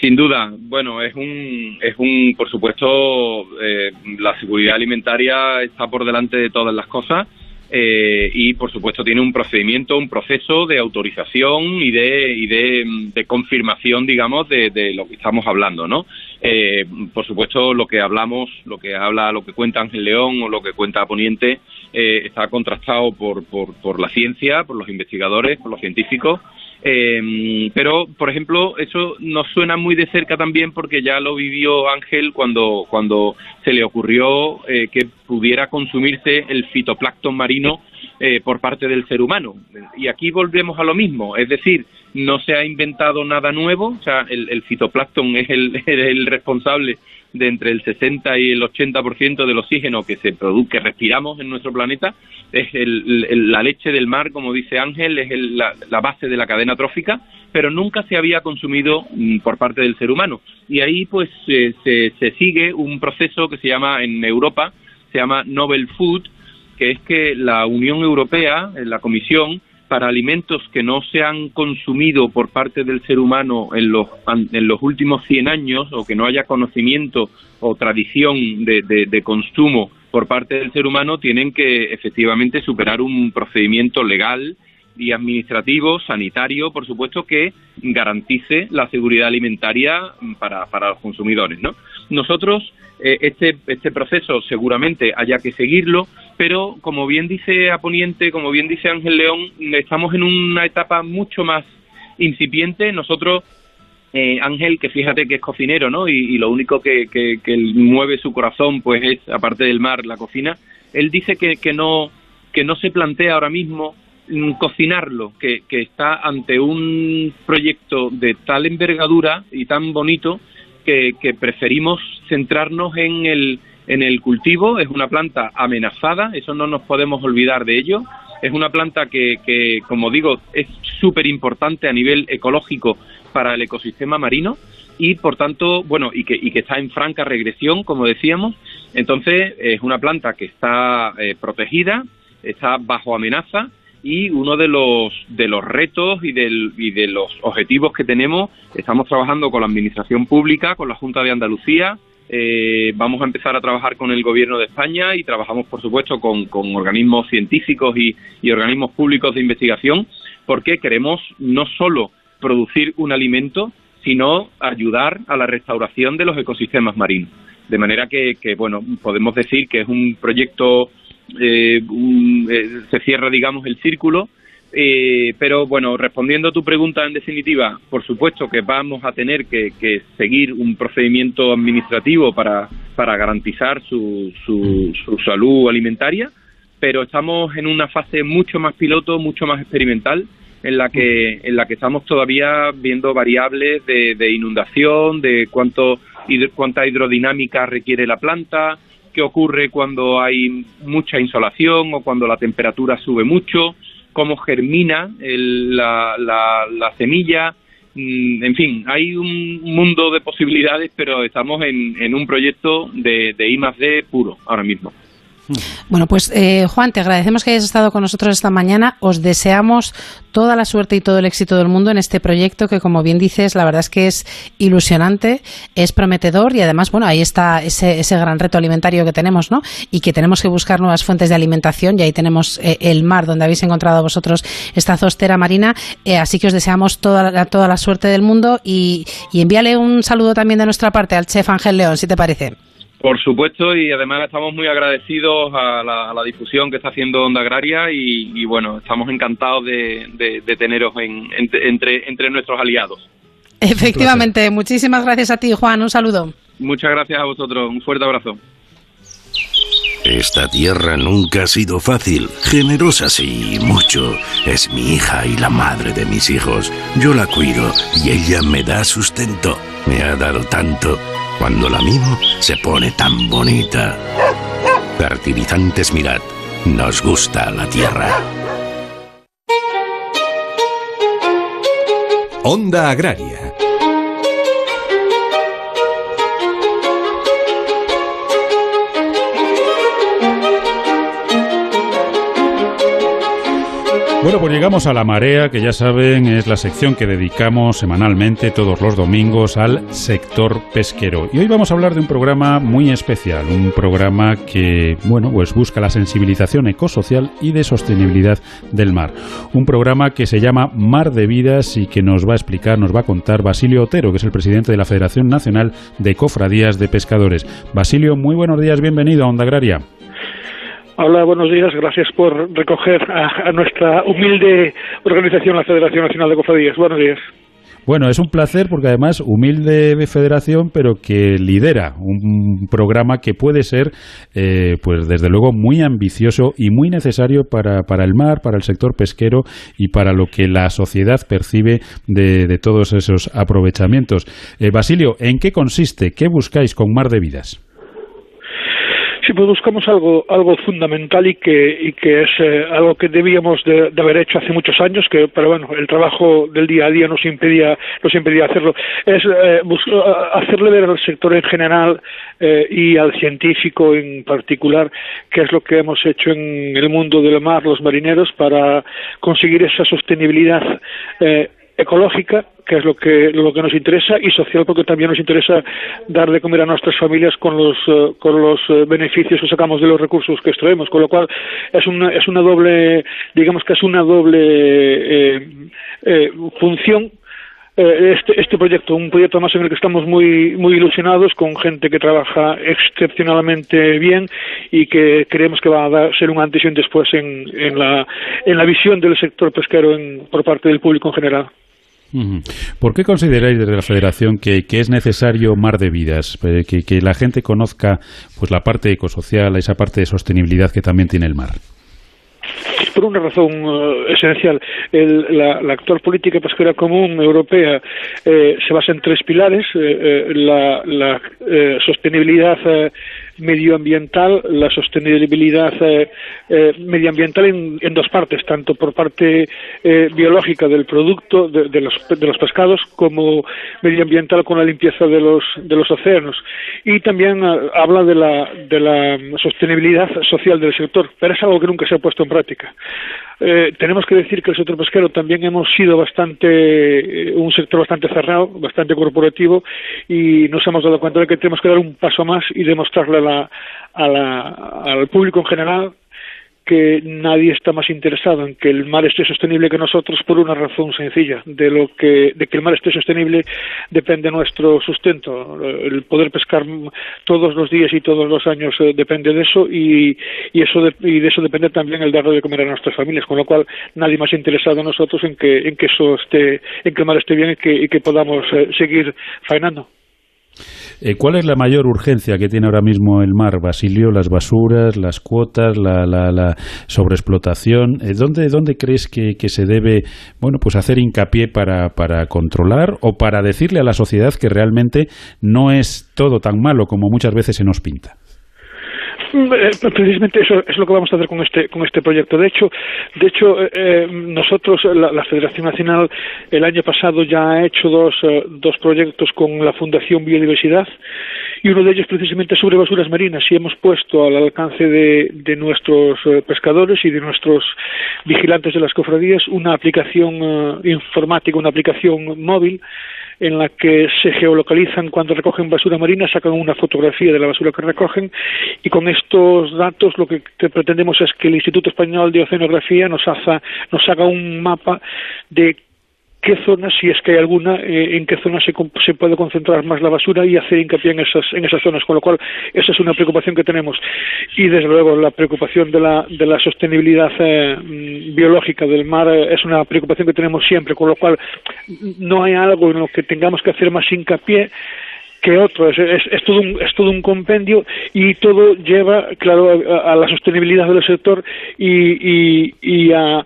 Sin duda, bueno, es un, es un, por supuesto, eh, la seguridad alimentaria está por delante de todas las cosas eh, y, por supuesto, tiene un procedimiento, un proceso de autorización y de, y de, confirmación, digamos, de, lo que estamos hablando, ¿no? Eh, por supuesto, lo que hablamos, lo que habla, lo que cuenta Ángel León o lo que cuenta Poniente eh, está contrastado por, por, por la ciencia, por los investigadores, por los científicos eh, pero, por ejemplo, eso nos suena muy de cerca también porque ya lo vivió Ángel cuando, cuando se le ocurrió eh, que pudiera consumirse el fitoplancton marino eh, por parte del ser humano. Y aquí volvemos a lo mismo, es decir, no se ha inventado nada nuevo, o sea, el, el fitoplancton es el, el responsable de entre el 60 y el 80% del oxígeno que se produce, que respiramos en nuestro planeta, es el, la leche del mar, como dice Ángel, es la, la, base de la cadena trófica, pero nunca se había consumido mm, por parte del ser humano. Y ahí pues se, se sigue un proceso que se llama en Europa, se llama Novel Food, que es que la Unión Europea, la Comisión, para alimentos que no se han consumido por parte del ser humano en los, en los últimos 100 años o que no haya conocimiento o tradición de, de, consumo por parte del ser humano, tienen que efectivamente superar un procedimiento legal y administrativo, sanitario, por supuesto, que garantice la seguridad alimentaria para, para los consumidores. ¿no? Nosotros, eh, este, este proceso seguramente haya que seguirlo, pero como bien dice Aponiente, como bien dice Ángel León, estamos en una etapa mucho más incipiente. Nosotros, eh, Ángel, que fíjate que es cocinero, ¿no? Y, lo único que, que, mueve su corazón, pues es, aparte del mar, la cocina. Él dice que, que no que no se plantea ahora mismo cocinarlo, que, que está ante un proyecto de tal envergadura y tan bonito que, que preferimos centrarnos en el en el cultivo, es una planta amenazada, eso no nos podemos olvidar de ello, es una planta que, que como digo, es súper importante a nivel ecológico para el ecosistema marino y por tanto, bueno, y que, y que está en franca regresión, como decíamos, entonces es una planta que está eh, protegida, está bajo amenaza y uno de los de los retos y, del, y de los objetivos que tenemos estamos trabajando con la administración pública con la Junta de Andalucía eh, vamos a empezar a trabajar con el Gobierno de España y trabajamos, por supuesto, con, organismos científicos y, organismos públicos de investigación, porque queremos no solo producir un alimento, sino ayudar a la restauración de los ecosistemas marinos. De manera que, bueno, podemos decir que es un proyecto, eh, eh, se cierra, digamos, el círculo. Eh, pero bueno, respondiendo a tu pregunta en definitiva, por supuesto que vamos a tener que, seguir un procedimiento administrativo para, para garantizar su, su, salud alimentaria, pero estamos en una fase mucho más piloto, mucho más experimental, en la que, en la que estamos todavía viendo variables de, de inundación, de cuánto, cuánta hidrodinámica requiere la planta, qué ocurre cuando hay mucha insolación o cuando la temperatura sube mucho cómo germina la, la, semilla. Mm, en fin, hay un mundo de posibilidades, pero estamos en, en un proyecto de, de I D puro ahora mismo. Bueno, pues eh, Juan, te agradecemos que hayas estado con nosotros esta mañana. Os deseamos toda la suerte y todo el éxito del mundo en este proyecto que, como bien dices, la verdad es que es ilusionante, es prometedor y además, bueno, ahí está ese, ese gran reto alimentario que tenemos, ¿no? Y que tenemos que buscar nuevas fuentes de alimentación y ahí tenemos eh, el mar donde habéis encontrado vosotros esta zostera marina. Eh, así que os deseamos toda la, toda la suerte del mundo y, y envíale un saludo también de nuestra parte al chef Ángel León, si te parece. Por supuesto, y además estamos muy agradecidos a la, difusión que está haciendo Onda Agraria y, bueno, estamos encantados de, teneros entre, entre nuestros aliados. Efectivamente, muchísimas gracias a ti, Juan. Un saludo. Muchas gracias a vosotros. Un fuerte abrazo. Esta tierra nunca ha sido fácil, generosa sí, mucho. Es mi hija y la madre de mis hijos. Yo la cuido y ella me da sustento. Me ha dado tanto cuando la mimo, se pone tan bonita. Fertilizantes Mirad. Nos gusta la tierra. Onda Agraria Bueno, pues llegamos a La Marea, que ya saben es la sección que dedicamos semanalmente todos los domingos al sector pesquero. Y hoy vamos a hablar de un programa muy especial, un programa que, bueno, pues busca la sensibilización ecosocial y de sostenibilidad del mar. Un programa que se llama Mar de Vidas y que nos va a explicar, nos va a contar Basilio Otero, que es el presidente de la Federación Nacional de Cofradías de Pescadores. Basilio, muy buenos días, bienvenido a Onda Agraria. Hola, buenos días. Gracias por recoger a, nuestra humilde organización, la Federación Nacional de Cofradías. Buenos días. Bueno, es un placer porque además humilde federación, pero que lidera un programa que puede ser, eh, pues desde luego, muy ambicioso y muy necesario para, para, el mar, para el sector pesquero y para lo que la sociedad percibe de, todos esos aprovechamientos. Eh, Basilio, ¿en qué consiste? ¿Qué buscáis con Mar de Vidas? Sí, pues buscamos algo, algo fundamental y que, y que es eh, algo que debíamos de, haber hecho hace muchos años, que, pero bueno, el trabajo del día a día nos impedía, nos impedía hacerlo. Es eh, hacerle ver al sector en general eh, y al científico en particular qué es lo que hemos hecho en el mundo del mar, los marineros, para conseguir esa sostenibilidad ecológica, que es lo que, lo que nos interesa, y social, porque también nos interesa dar de comer a nuestras familias con los, eh, con los eh, beneficios que sacamos de los recursos que extraemos, con lo cual es una, es una doble, digamos que es una doble eh, función este, este proyecto, un proyecto más en el que estamos muy, muy ilusionados con gente que trabaja excepcionalmente bien y que creemos que va a ser un antes y un después en, en, la, en la visión del sector pesquero por parte del público en general. ¿Por qué consideráis desde la Federación que, es necesario mar de vidas? Eh, que, la gente conozca pues la parte ecosocial, esa parte de sostenibilidad que también tiene el mar. Por una razón eh, esencial, la, actual política pesquera común europea eh, se basa en tres pilares: la, la sostenibilidad medioambiental, la sostenibilidad eh, eh, medioambiental en, dos partes, tanto por parte eh, biológica del producto de, los, de, los, pescados como medioambiental con la limpieza de los, de los océanos. Y también habla de la, de la sostenibilidad social del sector, pero es algo que nunca se ha puesto en práctica. Eh, tenemos que decir que el sector pesquero también hemos sido bastante, eh, un sector bastante cerrado, bastante corporativo y nos hemos dado cuenta de que tenemos que dar un paso más y demostrarle al público en general que nadie está más interesado en que el mar esté sostenible que nosotros por una razón sencilla de lo que de que el mar esté sostenible depende nuestro sustento. El poder pescar todos los días y todos los años eh, depende de eso y, y eso de, y de eso depende también el darle de comer a nuestras familias con lo cual nadie más interesado en nosotros en que en que eso esté en que el mar esté bien y que, y que podamos eh, seguir faenando eh, ¿Cuál es la mayor urgencia que tiene ahora mismo el mar, Basilio? Las basuras, las cuotas, la, la, sobreexplotación. Eh, ¿dónde, ¿Dónde crees que, que, se debe bueno, pues hacer hincapié para, para controlar o para decirle a la sociedad que realmente no es todo tan malo como muchas veces se nos pinta? Eh, precisamente eso es lo que vamos a hacer con este con este proyecto. De hecho, de hecho eh, eh, nosotros la, Federación Nacional el año pasado ya ha hecho dos dos proyectos con la Fundación Biodiversidad y uno de ellos precisamente sobre basuras marinas y hemos puesto al alcance de, de nuestros pescadores y de nuestros vigilantes de las cofradías una aplicación informática, una aplicación móvil en la que se geolocalizan cuando recogen basura marina, sacan una fotografía de la basura que recogen y con estos datos lo que pretendemos es que el Instituto Español de Oceanografía nos, nos haga un mapa de qué zonas, si es que hay alguna, eh, en qué zonas se, se, puede concentrar más la basura y hacer hincapié en esas, en esas zonas, con lo cual esa es una preocupación que tenemos. Y desde luego la preocupación de la, de la sostenibilidad eh, mm, biológica del mar eh, es una preocupación que tenemos siempre, con lo cual no hay algo en lo que tengamos que hacer más hincapié que otro, es, todo un, es todo un compendio y todo lleva, claro, a, la sostenibilidad del sector y, y, y a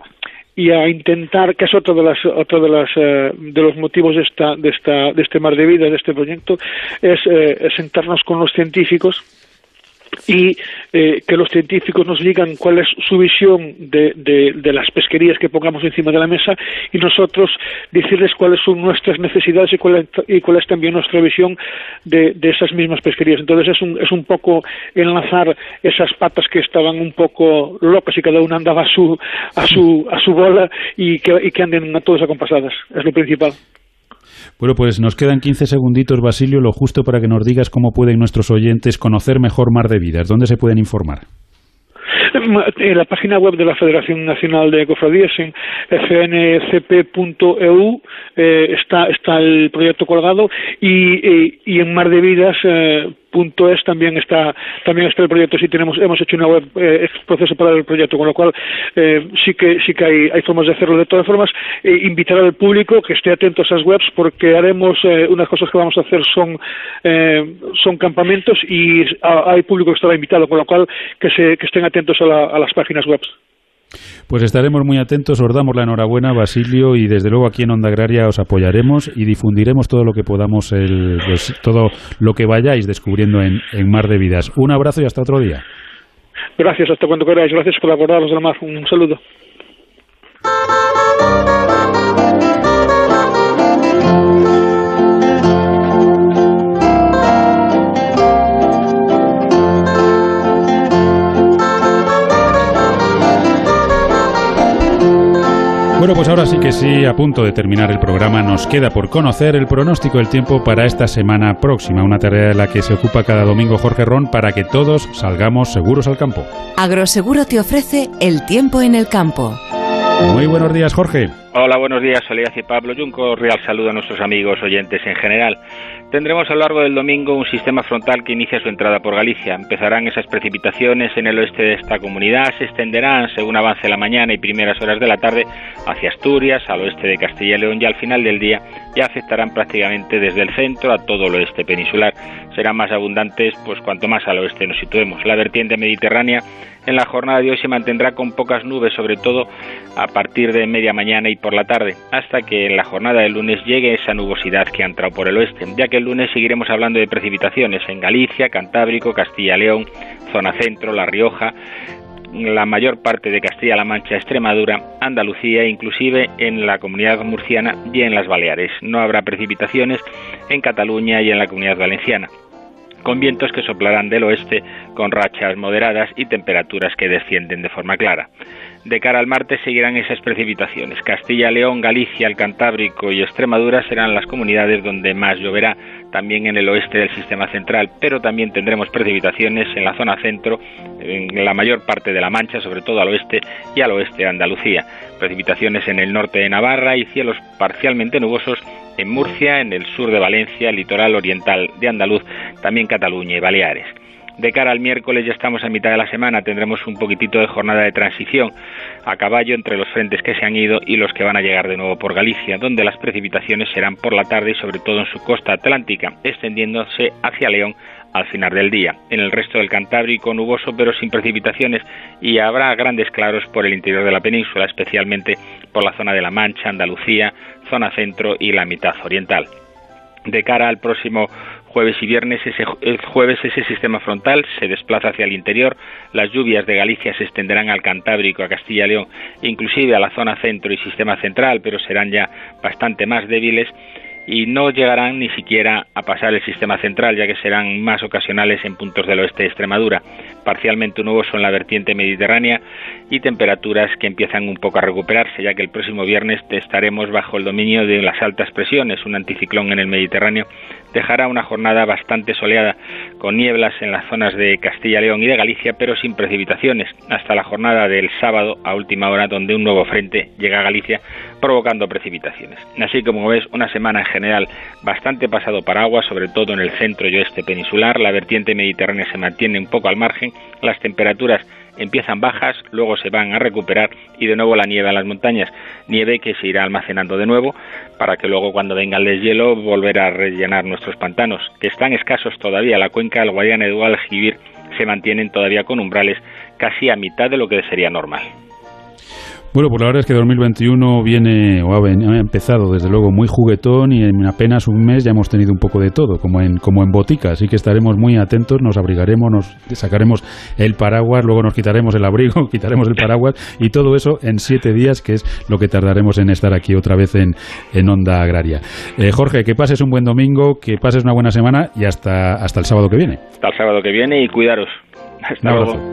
y a intentar que es otro de las otro de las eh, de los motivos de esta de esta de este mar de vida de este proyecto es, eh, sentarnos con los científicos y eh, que los científicos nos digan cuál es su visión de, de, las pesquerías que pongamos encima de la mesa y nosotros decirles cuáles son nuestras necesidades y cuál es, y cuál es también nuestra visión de, de, esas mismas pesquerías. Entonces es un, es un poco enlazar esas patas que estaban un poco locas y cada una andaba a su, a su, a su bola y que, y que anden todas acompasadas. Es lo principal. Bueno, pues nos quedan 15 segunditos, Basilio, lo justo para que nos digas cómo pueden nuestros oyentes conocer mejor Mar de Vidas. ¿Dónde se pueden informar? En la página web de la Federación Nacional de Cofradías, en fncp.eu, eh, está, está el proyecto colgado y, y, en Mar. Eh, punto es también está también está el proyecto sí tenemos hemos hecho una web eh, proceso para el proyecto con lo cual eh, sí que sí que hay, hay formas de hacerlo de todas formas eh, invitar al público que esté atento a esas webs porque haremos eh, unas cosas que vamos a hacer son eh, son campamentos y hay público que estará invitado con lo cual que se que estén atentos a, a las páginas web pues estaremos muy atentos, os damos la enhorabuena, Basilio, y desde luego aquí en Onda Agraria os apoyaremos y difundiremos todo lo que podamos, el, pues, todo lo que vayáis descubriendo en, en Mar de Vidas. Un abrazo y hasta otro día. Gracias, hasta cuando queráis. Gracias por acordaros de la mar. Un saludo. Pues ahora sí que sí, a punto de terminar el programa, nos queda por conocer el pronóstico del tiempo para esta semana próxima, una tarea de la que se ocupa cada domingo Jorge Ron para que todos salgamos seguros al campo. Agroseguro te ofrece el tiempo en el campo. Muy buenos días, Jorge. Hola, buenos días, Soledad y Pablo. Junco, real saludo a nuestros amigos oyentes en general. Tendremos a lo largo del domingo un sistema frontal que inicia su entrada por Galicia. Empezarán esas precipitaciones en el oeste de esta comunidad, se extenderán según avance la mañana y primeras horas de la tarde hacia Asturias, al oeste de Castilla y León y al final del día ya afectarán prácticamente desde el centro a todo el oeste peninsular. Serán más abundantes pues cuanto más al oeste nos situemos. La vertiente mediterránea en la jornada de hoy se mantendrá con pocas nubes, sobre todo a partir de media mañana y por la tarde, hasta que en la jornada del lunes llegue esa nubosidad que ha entrado por el oeste, ya que el lunes seguiremos hablando de precipitaciones en Galicia, Cantábrico, Castilla-León, zona centro, La Rioja, la mayor parte de Castilla-La Mancha, Extremadura, Andalucía, inclusive en la comunidad murciana y en las Baleares. No habrá precipitaciones en Cataluña y en la comunidad valenciana con vientos que soplarán del oeste con rachas moderadas y temperaturas que descienden de forma clara. De cara al martes seguirán esas precipitaciones. Castilla, León, Galicia, el Cantábrico y Extremadura serán las comunidades donde más lloverá, también en el oeste del sistema central, pero también tendremos precipitaciones en la zona centro, en la mayor parte de la Mancha, sobre todo al oeste y al oeste de Andalucía. Precipitaciones en el norte de Navarra y cielos parcialmente nubosos en Murcia, en el sur de Valencia, litoral oriental de Andaluz, también Cataluña y Baleares. De cara al miércoles ya estamos a mitad de la semana, tendremos un poquitito de jornada de transición a caballo entre los frentes que se han ido y los que van a llegar de nuevo por Galicia, donde las precipitaciones serán por la tarde y sobre todo en su costa atlántica, extendiéndose hacia León al final del día. En el resto del Cantábrico nuboso pero sin precipitaciones y habrá grandes claros por el interior de la península, especialmente por la zona de La Mancha, Andalucía, zona centro y la mitad oriental. De cara al próximo jueves y viernes, ese, el jueves ese sistema frontal se desplaza hacia el interior, las lluvias de Galicia se extenderán al Cantábrico, a Castilla y León, inclusive a la zona centro y sistema central, pero serán ya bastante más débiles y no llegarán ni siquiera a pasar el sistema central, ya que serán más ocasionales en puntos del oeste de Extremadura, parcialmente nuevos en la vertiente mediterránea y temperaturas que empiezan un poco a recuperarse, ya que el próximo viernes estaremos bajo el dominio de las altas presiones, un anticiclón en el Mediterráneo dejará una jornada bastante soleada, con nieblas en las zonas de Castilla, León y de Galicia, pero sin precipitaciones, hasta la jornada del sábado a última hora, donde un nuevo frente llega a Galicia, provocando precipitaciones. Así como ves, una semana en general bastante pasado para agua, sobre todo en el centro y oeste peninsular, la vertiente mediterránea se mantiene un poco al margen, las temperaturas empiezan bajas, luego se van a recuperar y de nuevo la nieve en las montañas, nieve que se irá almacenando de nuevo para que luego cuando venga el deshielo volver a rellenar nuestros pantanos, que están escasos todavía, la cuenca del Guadiana, el Aljibir se mantienen todavía con umbrales casi a mitad de lo que sería normal. Bueno, pues la verdad es que 2021 viene o ha, empezado desde luego muy juguetón y en apenas un mes ya hemos tenido un poco de todo, como en como en botica, así que estaremos muy atentos, nos abrigaremos, nos sacaremos el paraguas, luego nos quitaremos el abrigo, quitaremos el paraguas y todo eso en siete días, que es lo que tardaremos en estar aquí otra vez en, en Onda Agraria. Eh, Jorge, que pases un buen domingo, que pases una buena semana y hasta, hasta el sábado que viene. Hasta el sábado que viene y cuidaros. Hasta luego.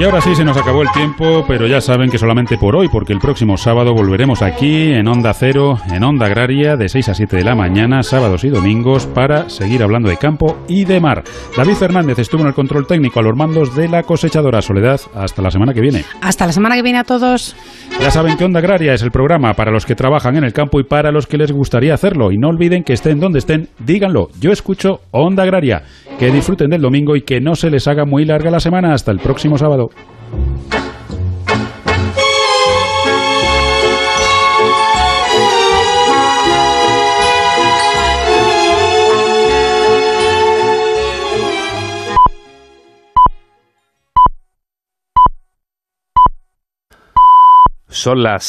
Y ahora sí se nos acabó el tiempo, pero ya saben que solamente por hoy, porque el próximo sábado volveremos aquí en Onda Cero, en Onda Agraria, de 6 a 7 de la mañana, sábados y domingos, para seguir hablando de campo y de mar. David Fernández estuvo en el control técnico a los mandos de la cosechadora Soledad. Hasta la semana que viene. Hasta la semana que viene a todos. Ya saben que Onda Agraria es el programa para los que trabajan en el campo y para los que les gustaría hacerlo. Y no olviden que estén donde estén, díganlo. Yo escucho Onda Agraria. Que disfruten del domingo y que no se les haga muy larga la semana. Hasta el próximo sábado. Son las